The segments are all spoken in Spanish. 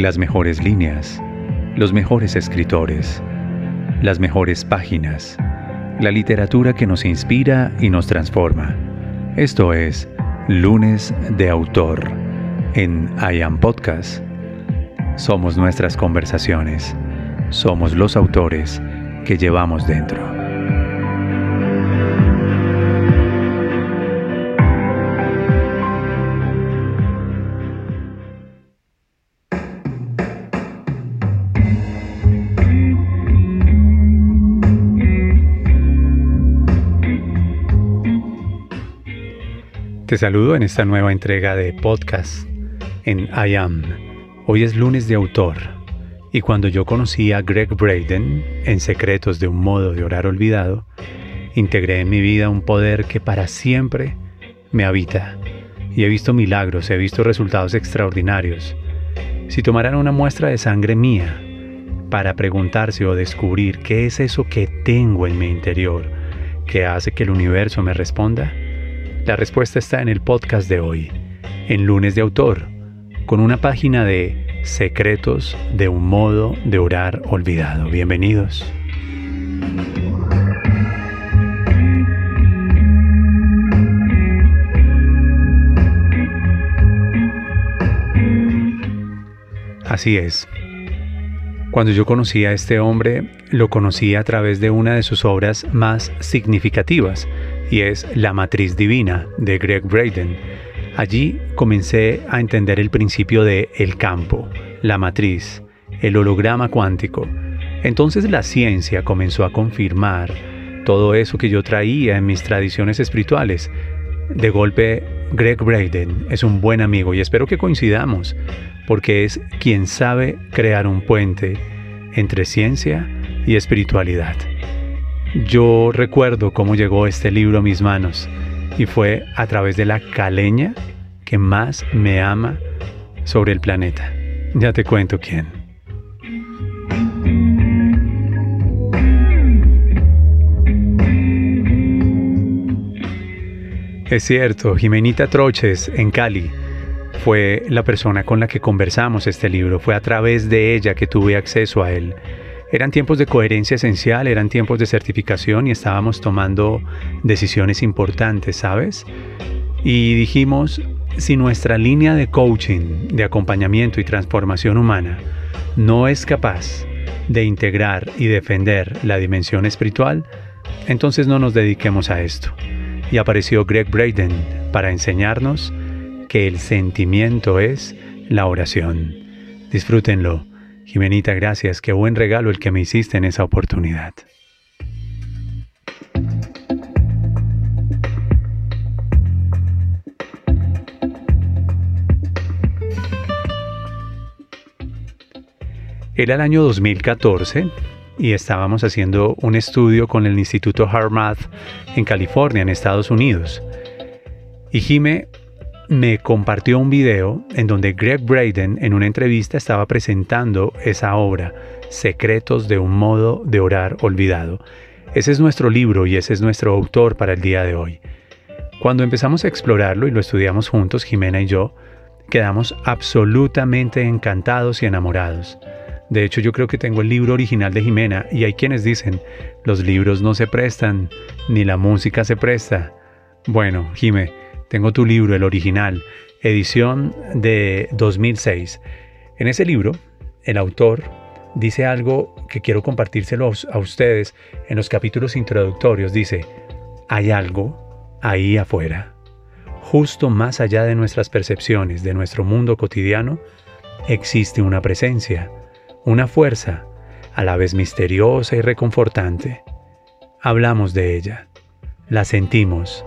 las mejores líneas, los mejores escritores, las mejores páginas, la literatura que nos inspira y nos transforma. Esto es Lunes de Autor en I Am Podcast. Somos nuestras conversaciones, somos los autores que llevamos dentro. Te saludo en esta nueva entrega de podcast en I Am. Hoy es lunes de autor y cuando yo conocí a Greg Braden en Secretos de un modo de orar olvidado, integré en mi vida un poder que para siempre me habita y he visto milagros, he visto resultados extraordinarios. Si tomaran una muestra de sangre mía para preguntarse o descubrir qué es eso que tengo en mi interior que hace que el universo me responda, la respuesta está en el podcast de hoy, en lunes de autor, con una página de Secretos de un modo de orar olvidado. Bienvenidos. Así es. Cuando yo conocí a este hombre, lo conocí a través de una de sus obras más significativas, y es La Matriz Divina de Greg Braden. Allí comencé a entender el principio de el campo, la matriz, el holograma cuántico. Entonces la ciencia comenzó a confirmar todo eso que yo traía en mis tradiciones espirituales. De golpe, Greg Braden es un buen amigo y espero que coincidamos, porque es quien sabe crear un puente entre ciencia y espiritualidad. Yo recuerdo cómo llegó este libro a mis manos y fue a través de la caleña que más me ama sobre el planeta. Ya te cuento quién. Es cierto, Jimenita Troches en Cali fue la persona con la que conversamos este libro, fue a través de ella que tuve acceso a él. Eran tiempos de coherencia esencial, eran tiempos de certificación y estábamos tomando decisiones importantes, ¿sabes? Y dijimos, si nuestra línea de coaching, de acompañamiento y transformación humana no es capaz de integrar y defender la dimensión espiritual, entonces no nos dediquemos a esto. Y apareció Greg Braden para enseñarnos que el sentimiento es la oración. Disfrútenlo. Jimenita, gracias. Qué buen regalo el que me hiciste en esa oportunidad. Era el año 2014 y estábamos haciendo un estudio con el Instituto HeartMath en California, en Estados Unidos. Y Jime me compartió un video en donde Greg Braden en una entrevista estaba presentando esa obra, Secretos de un modo de orar olvidado. Ese es nuestro libro y ese es nuestro autor para el día de hoy. Cuando empezamos a explorarlo y lo estudiamos juntos, Jimena y yo, quedamos absolutamente encantados y enamorados. De hecho, yo creo que tengo el libro original de Jimena y hay quienes dicen, los libros no se prestan, ni la música se presta. Bueno, Jime, tengo tu libro, el original, edición de 2006. En ese libro, el autor dice algo que quiero compartírselo a ustedes en los capítulos introductorios. Dice, hay algo ahí afuera, justo más allá de nuestras percepciones, de nuestro mundo cotidiano, existe una presencia, una fuerza, a la vez misteriosa y reconfortante. Hablamos de ella, la sentimos,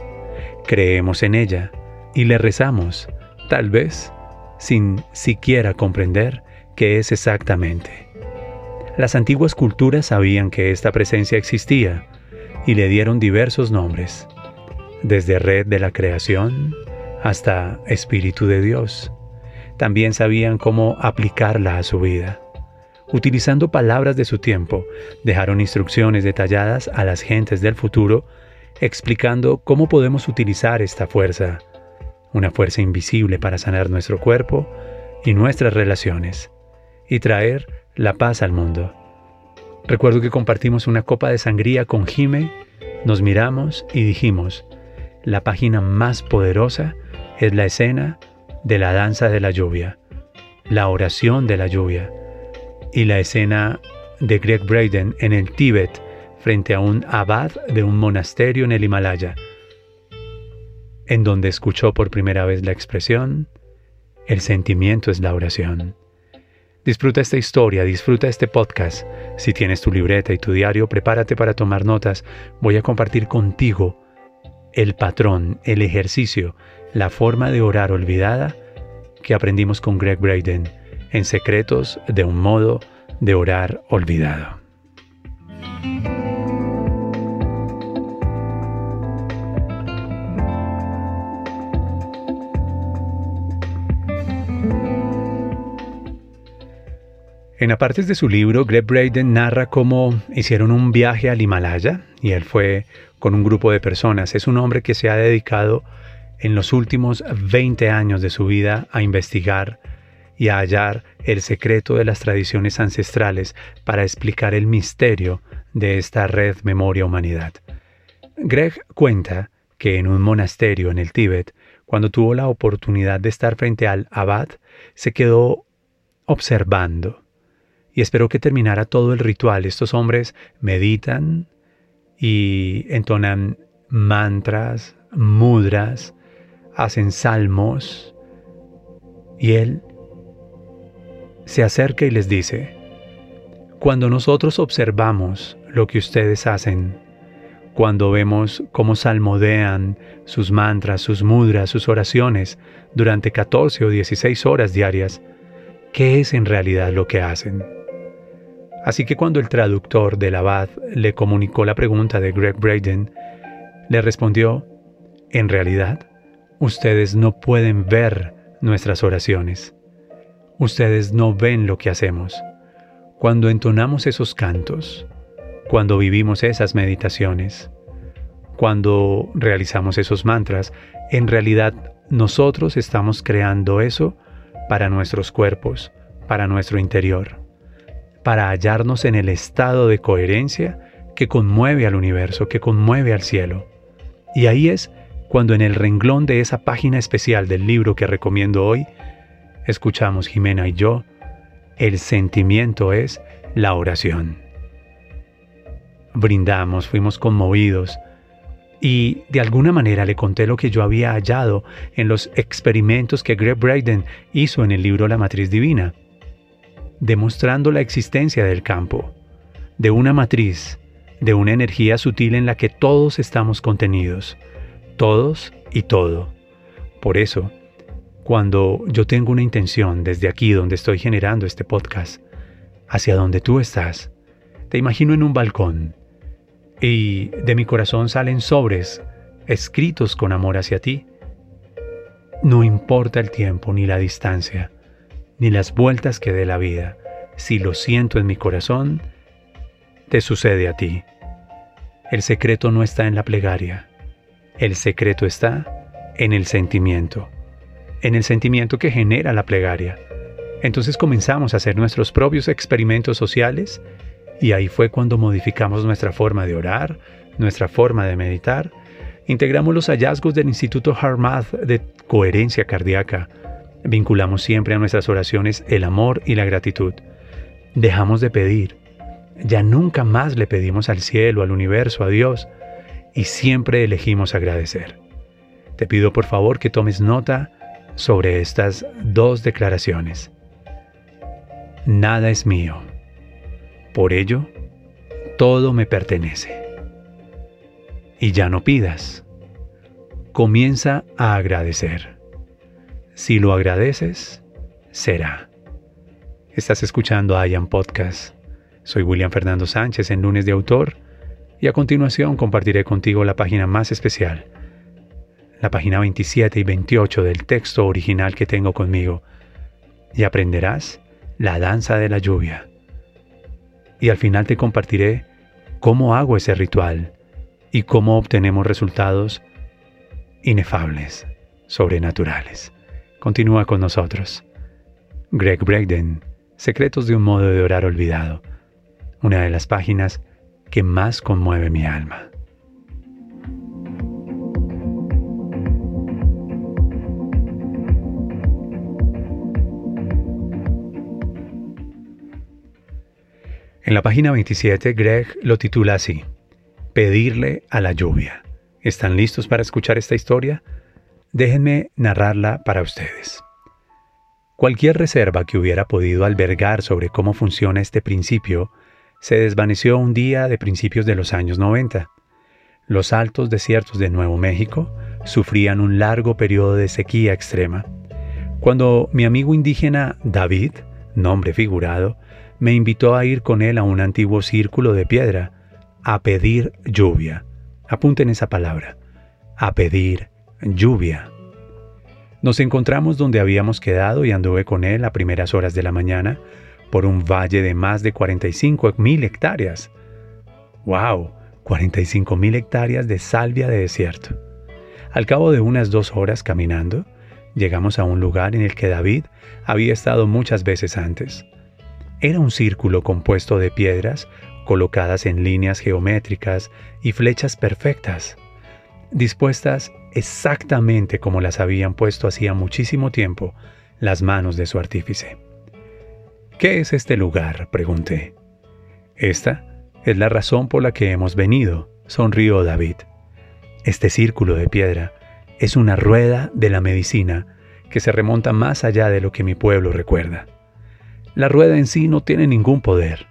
creemos en ella y le rezamos, tal vez sin siquiera comprender qué es exactamente. Las antiguas culturas sabían que esta presencia existía y le dieron diversos nombres, desde red de la creación hasta espíritu de Dios. También sabían cómo aplicarla a su vida. Utilizando palabras de su tiempo, dejaron instrucciones detalladas a las gentes del futuro explicando cómo podemos utilizar esta fuerza, una fuerza invisible para sanar nuestro cuerpo y nuestras relaciones. y traer la paz al mundo. Recuerdo que compartimos una copa de sangría con Jime, nos miramos y dijimos, la página más poderosa es la escena de la danza de la lluvia, la oración de la lluvia y la escena de Greg Braden en el Tíbet frente a un abad de un monasterio en el Himalaya, en donde escuchó por primera vez la expresión, el sentimiento es la oración. Disfruta esta historia, disfruta este podcast. Si tienes tu libreta y tu diario, prepárate para tomar notas. Voy a compartir contigo el patrón, el ejercicio, la forma de orar olvidada que aprendimos con Greg Braden en Secretos de un modo de orar olvidado. En apartes de su libro, Greg Braden narra cómo hicieron un viaje al Himalaya y él fue con un grupo de personas. Es un hombre que se ha dedicado en los últimos 20 años de su vida a investigar y a hallar el secreto de las tradiciones ancestrales para explicar el misterio de esta red Memoria Humanidad. Greg cuenta que en un monasterio en el Tíbet, cuando tuvo la oportunidad de estar frente al abad, se quedó observando y esperó que terminara todo el ritual. Estos hombres meditan y entonan mantras, mudras, hacen salmos y él se acerca y les dice, cuando nosotros observamos lo que ustedes hacen, cuando vemos cómo salmodean sus mantras, sus mudras, sus oraciones durante 14 o 16 horas diarias, ¿qué es en realidad lo que hacen? Así que cuando el traductor del abad le comunicó la pregunta de Greg Braden, le respondió, en realidad, ustedes no pueden ver nuestras oraciones. Ustedes no ven lo que hacemos. Cuando entonamos esos cantos, cuando vivimos esas meditaciones, cuando realizamos esos mantras, en realidad nosotros estamos creando eso para nuestros cuerpos, para nuestro interior para hallarnos en el estado de coherencia que conmueve al universo, que conmueve al cielo. Y ahí es cuando en el renglón de esa página especial del libro que recomiendo hoy, escuchamos Jimena y yo, el sentimiento es la oración. Brindamos, fuimos conmovidos y de alguna manera le conté lo que yo había hallado en los experimentos que Greg Braden hizo en el libro La Matriz Divina demostrando la existencia del campo, de una matriz, de una energía sutil en la que todos estamos contenidos, todos y todo. Por eso, cuando yo tengo una intención desde aquí donde estoy generando este podcast, hacia donde tú estás, te imagino en un balcón y de mi corazón salen sobres escritos con amor hacia ti. No importa el tiempo ni la distancia, ni las vueltas que dé la vida. Si lo siento en mi corazón, te sucede a ti. El secreto no está en la plegaria. El secreto está en el sentimiento. En el sentimiento que genera la plegaria. Entonces comenzamos a hacer nuestros propios experimentos sociales y ahí fue cuando modificamos nuestra forma de orar, nuestra forma de meditar. Integramos los hallazgos del Instituto HeartMath de coherencia cardíaca Vinculamos siempre a nuestras oraciones el amor y la gratitud. Dejamos de pedir. Ya nunca más le pedimos al cielo, al universo, a Dios, y siempre elegimos agradecer. Te pido por favor que tomes nota sobre estas dos declaraciones. Nada es mío. Por ello, todo me pertenece. Y ya no pidas. Comienza a agradecer. Si lo agradeces, será. Estás escuchando a Ian Podcast. Soy William Fernando Sánchez en Lunes de Autor y a continuación compartiré contigo la página más especial, la página 27 y 28 del texto original que tengo conmigo, y aprenderás la danza de la lluvia. Y al final te compartiré cómo hago ese ritual y cómo obtenemos resultados inefables, sobrenaturales. Continúa con nosotros. Greg Bragden Secretos de un modo de orar olvidado, una de las páginas que más conmueve mi alma. En la página 27, Greg lo titula así, Pedirle a la lluvia. ¿Están listos para escuchar esta historia? Déjenme narrarla para ustedes. Cualquier reserva que hubiera podido albergar sobre cómo funciona este principio se desvaneció un día de principios de los años 90. Los altos desiertos de Nuevo México sufrían un largo periodo de sequía extrema. Cuando mi amigo indígena David, nombre figurado, me invitó a ir con él a un antiguo círculo de piedra, a pedir lluvia. Apunten esa palabra, a pedir lluvia. Nos encontramos donde habíamos quedado y anduve con él a primeras horas de la mañana por un valle de más de 45 mil hectáreas. ¡Wow! 45 mil hectáreas de salvia de desierto. Al cabo de unas dos horas caminando, llegamos a un lugar en el que David había estado muchas veces antes. Era un círculo compuesto de piedras colocadas en líneas geométricas y flechas perfectas, dispuestas exactamente como las habían puesto hacía muchísimo tiempo las manos de su artífice. ¿Qué es este lugar? pregunté. Esta es la razón por la que hemos venido, sonrió David. Este círculo de piedra es una rueda de la medicina que se remonta más allá de lo que mi pueblo recuerda. La rueda en sí no tiene ningún poder.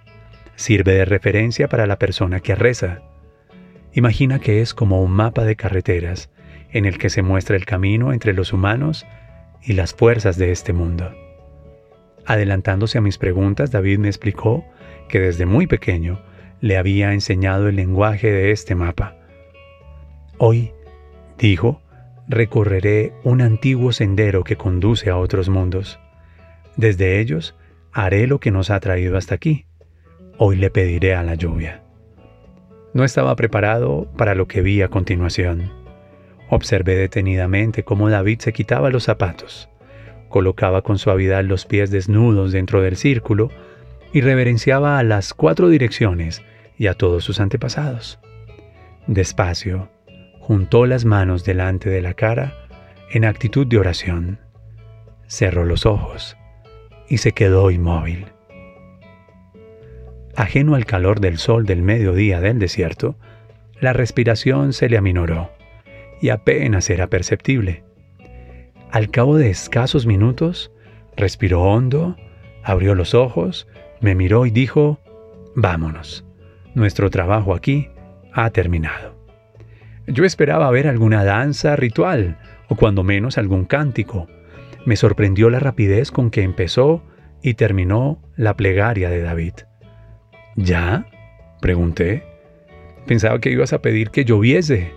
Sirve de referencia para la persona que reza. Imagina que es como un mapa de carreteras en el que se muestra el camino entre los humanos y las fuerzas de este mundo. Adelantándose a mis preguntas, David me explicó que desde muy pequeño le había enseñado el lenguaje de este mapa. Hoy, dijo, recorreré un antiguo sendero que conduce a otros mundos. Desde ellos haré lo que nos ha traído hasta aquí. Hoy le pediré a la lluvia. No estaba preparado para lo que vi a continuación. Observé detenidamente cómo David se quitaba los zapatos, colocaba con suavidad los pies desnudos dentro del círculo y reverenciaba a las cuatro direcciones y a todos sus antepasados. Despacio, juntó las manos delante de la cara en actitud de oración. Cerró los ojos y se quedó inmóvil. Ajeno al calor del sol del mediodía del desierto, la respiración se le aminoró y apenas era perceptible. Al cabo de escasos minutos, respiró hondo, abrió los ojos, me miró y dijo, vámonos, nuestro trabajo aquí ha terminado. Yo esperaba ver alguna danza ritual o cuando menos algún cántico, me sorprendió la rapidez con que empezó y terminó la plegaria de David. ¿Ya? pregunté. Pensaba que ibas a pedir que lloviese.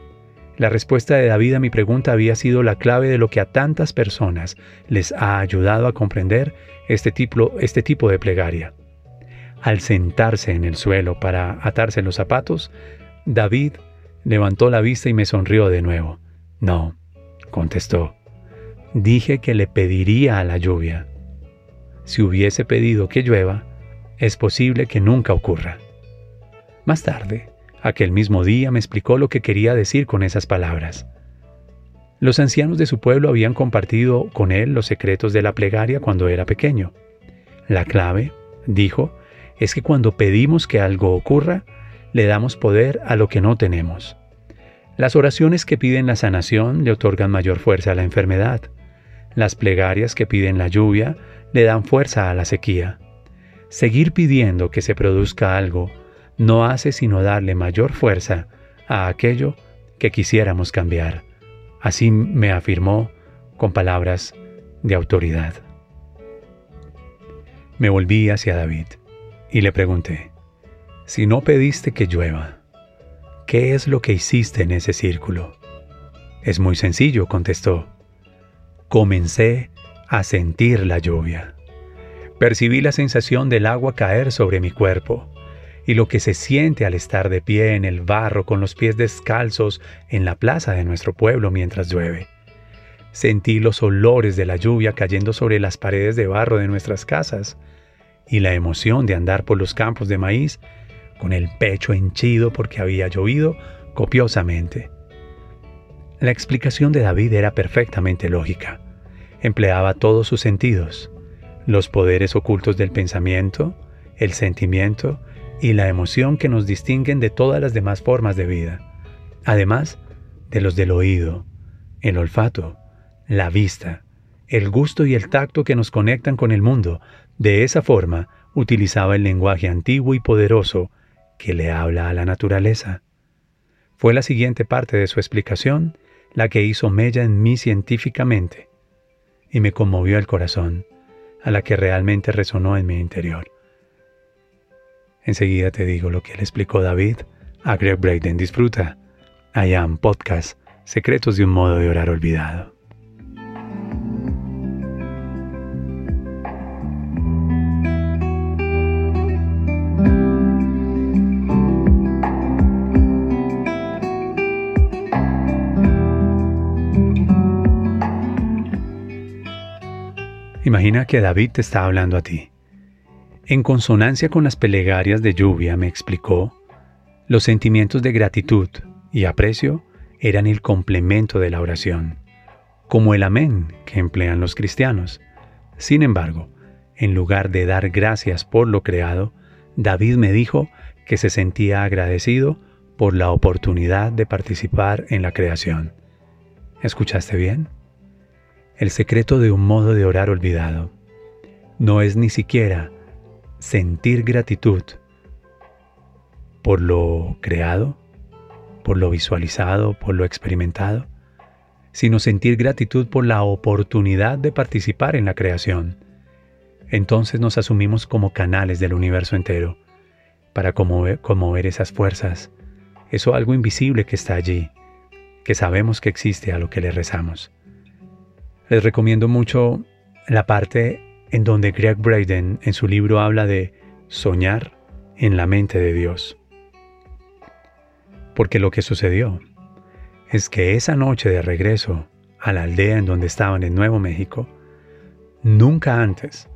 La respuesta de David a mi pregunta había sido la clave de lo que a tantas personas les ha ayudado a comprender este tipo, este tipo de plegaria. Al sentarse en el suelo para atarse los zapatos, David levantó la vista y me sonrió de nuevo. No, contestó dije que le pediría a la lluvia. Si hubiese pedido que llueva, es posible que nunca ocurra. Más tarde, aquel mismo día me explicó lo que quería decir con esas palabras. Los ancianos de su pueblo habían compartido con él los secretos de la plegaria cuando era pequeño. La clave, dijo, es que cuando pedimos que algo ocurra, le damos poder a lo que no tenemos. Las oraciones que piden la sanación le otorgan mayor fuerza a la enfermedad. Las plegarias que piden la lluvia le dan fuerza a la sequía. Seguir pidiendo que se produzca algo no hace sino darle mayor fuerza a aquello que quisiéramos cambiar. Así me afirmó con palabras de autoridad. Me volví hacia David y le pregunté, si no pediste que llueva, ¿qué es lo que hiciste en ese círculo? Es muy sencillo, contestó comencé a sentir la lluvia. Percibí la sensación del agua caer sobre mi cuerpo y lo que se siente al estar de pie en el barro con los pies descalzos en la plaza de nuestro pueblo mientras llueve. Sentí los olores de la lluvia cayendo sobre las paredes de barro de nuestras casas y la emoción de andar por los campos de maíz con el pecho henchido porque había llovido copiosamente. La explicación de David era perfectamente lógica. Empleaba todos sus sentidos, los poderes ocultos del pensamiento, el sentimiento y la emoción que nos distinguen de todas las demás formas de vida, además de los del oído, el olfato, la vista, el gusto y el tacto que nos conectan con el mundo. De esa forma, utilizaba el lenguaje antiguo y poderoso que le habla a la naturaleza. Fue la siguiente parte de su explicación la que hizo mella en mí científicamente y me conmovió el corazón, a la que realmente resonó en mi interior. Enseguida te digo lo que le explicó David a Greg Braden. Disfruta. I Am Podcast, Secretos de un modo de orar olvidado. Imagina que David te está hablando a ti. En consonancia con las plegarias de lluvia, me explicó, los sentimientos de gratitud y aprecio eran el complemento de la oración, como el amén que emplean los cristianos. Sin embargo, en lugar de dar gracias por lo creado, David me dijo que se sentía agradecido por la oportunidad de participar en la creación. ¿Escuchaste bien? El secreto de un modo de orar olvidado no es ni siquiera sentir gratitud por lo creado, por lo visualizado, por lo experimentado, sino sentir gratitud por la oportunidad de participar en la creación. Entonces nos asumimos como canales del universo entero para conmover, esas fuerzas, eso algo invisible que está allí, que sabemos que existe a lo que le rezamos. Les recomiendo mucho la parte en donde Greg Braden en su libro habla de soñar en la mente de Dios. Porque lo que sucedió es que esa noche de regreso a la aldea en donde estaban en Nuevo México, nunca antes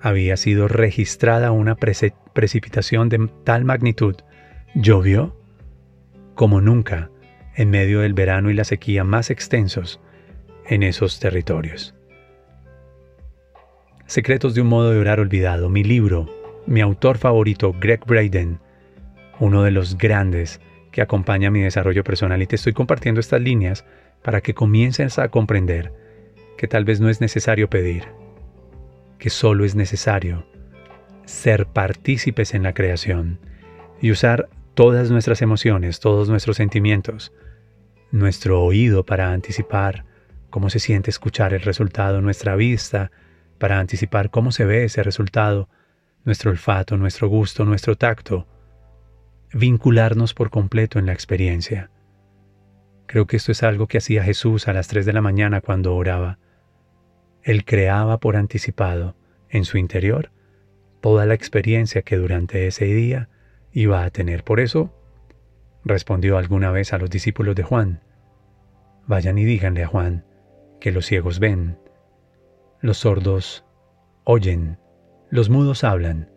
había sido registrada una precipitación de tal magnitud. Llovió como nunca en medio del verano y la sequía más extensos en esos territorios. Secretos de un modo de orar olvidado, mi libro, mi autor favorito, Greg Braden, uno de los grandes que acompaña mi desarrollo personal y te estoy compartiendo estas líneas para que comiences a comprender que tal vez no es necesario pedir, que solo es necesario ser partícipes en la creación y usar todas nuestras emociones, todos nuestros sentimientos, nuestro oído para anticipar cómo se siente escuchar el resultado, nuestra vista para anticipar cómo se ve ese resultado, nuestro olfato, nuestro gusto, nuestro tacto, vincularnos por completo en la experiencia. Creo que esto es algo que hacía Jesús a las 3 de la mañana cuando oraba. Él creaba por anticipado, en su interior, toda la experiencia que durante ese día iba a tener. Por eso, respondió alguna vez a los discípulos de Juan, vayan y díganle a Juan, que los ciegos ven, los sordos oyen, los mudos hablan,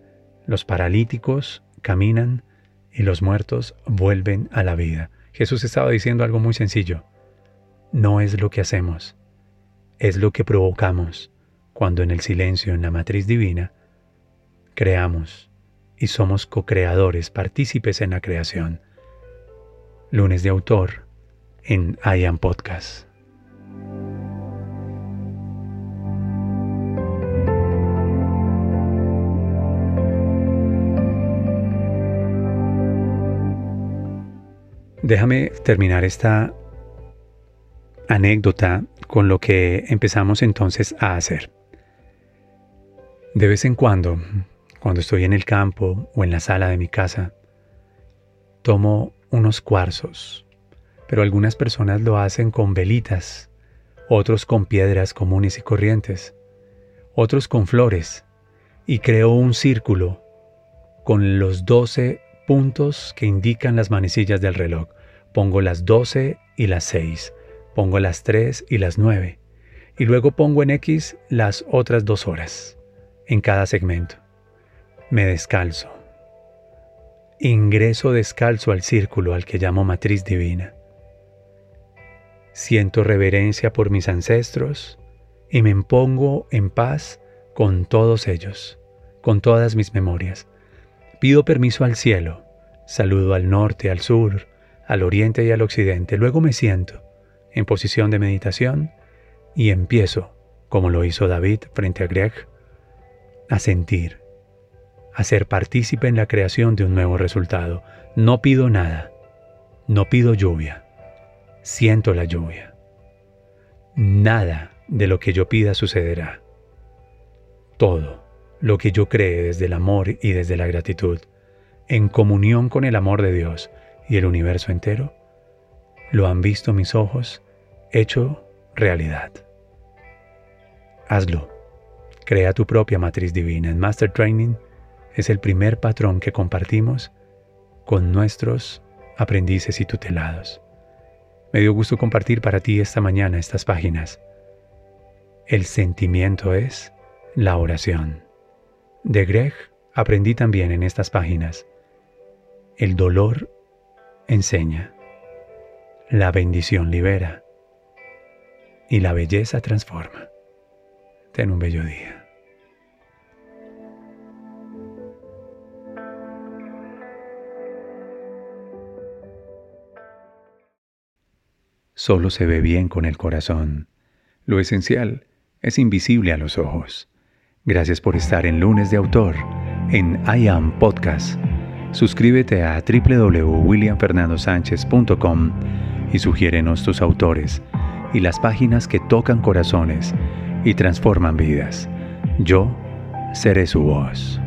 los paralíticos caminan y los muertos vuelven a la vida. Jesús estaba diciendo algo muy sencillo. No es lo que hacemos, es lo que provocamos cuando en el silencio, en la matriz divina, creamos y somos co-creadores, partícipes en la creación. Lunes de autor en I Am Podcast. Déjame terminar esta anécdota con lo que empezamos entonces a hacer. De vez en cuando, cuando estoy en el campo o en la sala de mi casa, tomo unos cuarzos, pero algunas personas lo hacen con velitas, otros con piedras comunes y corrientes, otros con flores, y creo un círculo con los doce puntos que indican las manecillas del reloj. Pongo las 12 y las 6, pongo las 3 y las 9, y luego pongo en X las otras dos horas en cada segmento. Me descalzo. Ingreso descalzo al círculo al que llamo matriz divina. Siento reverencia por mis ancestros y me pongo en paz con todos ellos, con todas mis memorias. Pido permiso al cielo, saludo al norte, al sur, al oriente y al occidente. Luego me siento en posición de meditación y empiezo, como lo hizo David frente a Greg, a sentir a ser partícipe en la creación de un nuevo resultado. No pido nada, no pido lluvia, siento la lluvia. Nada de lo que yo pida sucederá. Todo lo que yo cree desde el amor y desde la gratitud, en comunión con el amor de Dios y el universo entero, lo han visto mis ojos hecho realidad. Hazlo. Crea tu propia matriz divina en Master Training es el primer patrón que compartimos con nuestros aprendices y tutelados. Me dio gusto compartir para ti esta mañana estas páginas. El sentimiento es la oración. De Greg aprendí también en estas páginas. El dolor enseña. La bendición libera. Y la belleza transforma. Ten un bello día. solo se ve bien con el corazón. Lo esencial es invisible a los ojos. Gracias por estar en Lunes de Autor, en I Am Podcast. Suscríbete a www.williamfernandosánchez.com y sugiérenos tus autores y las páginas que tocan corazones y transforman vidas. Yo seré su voz.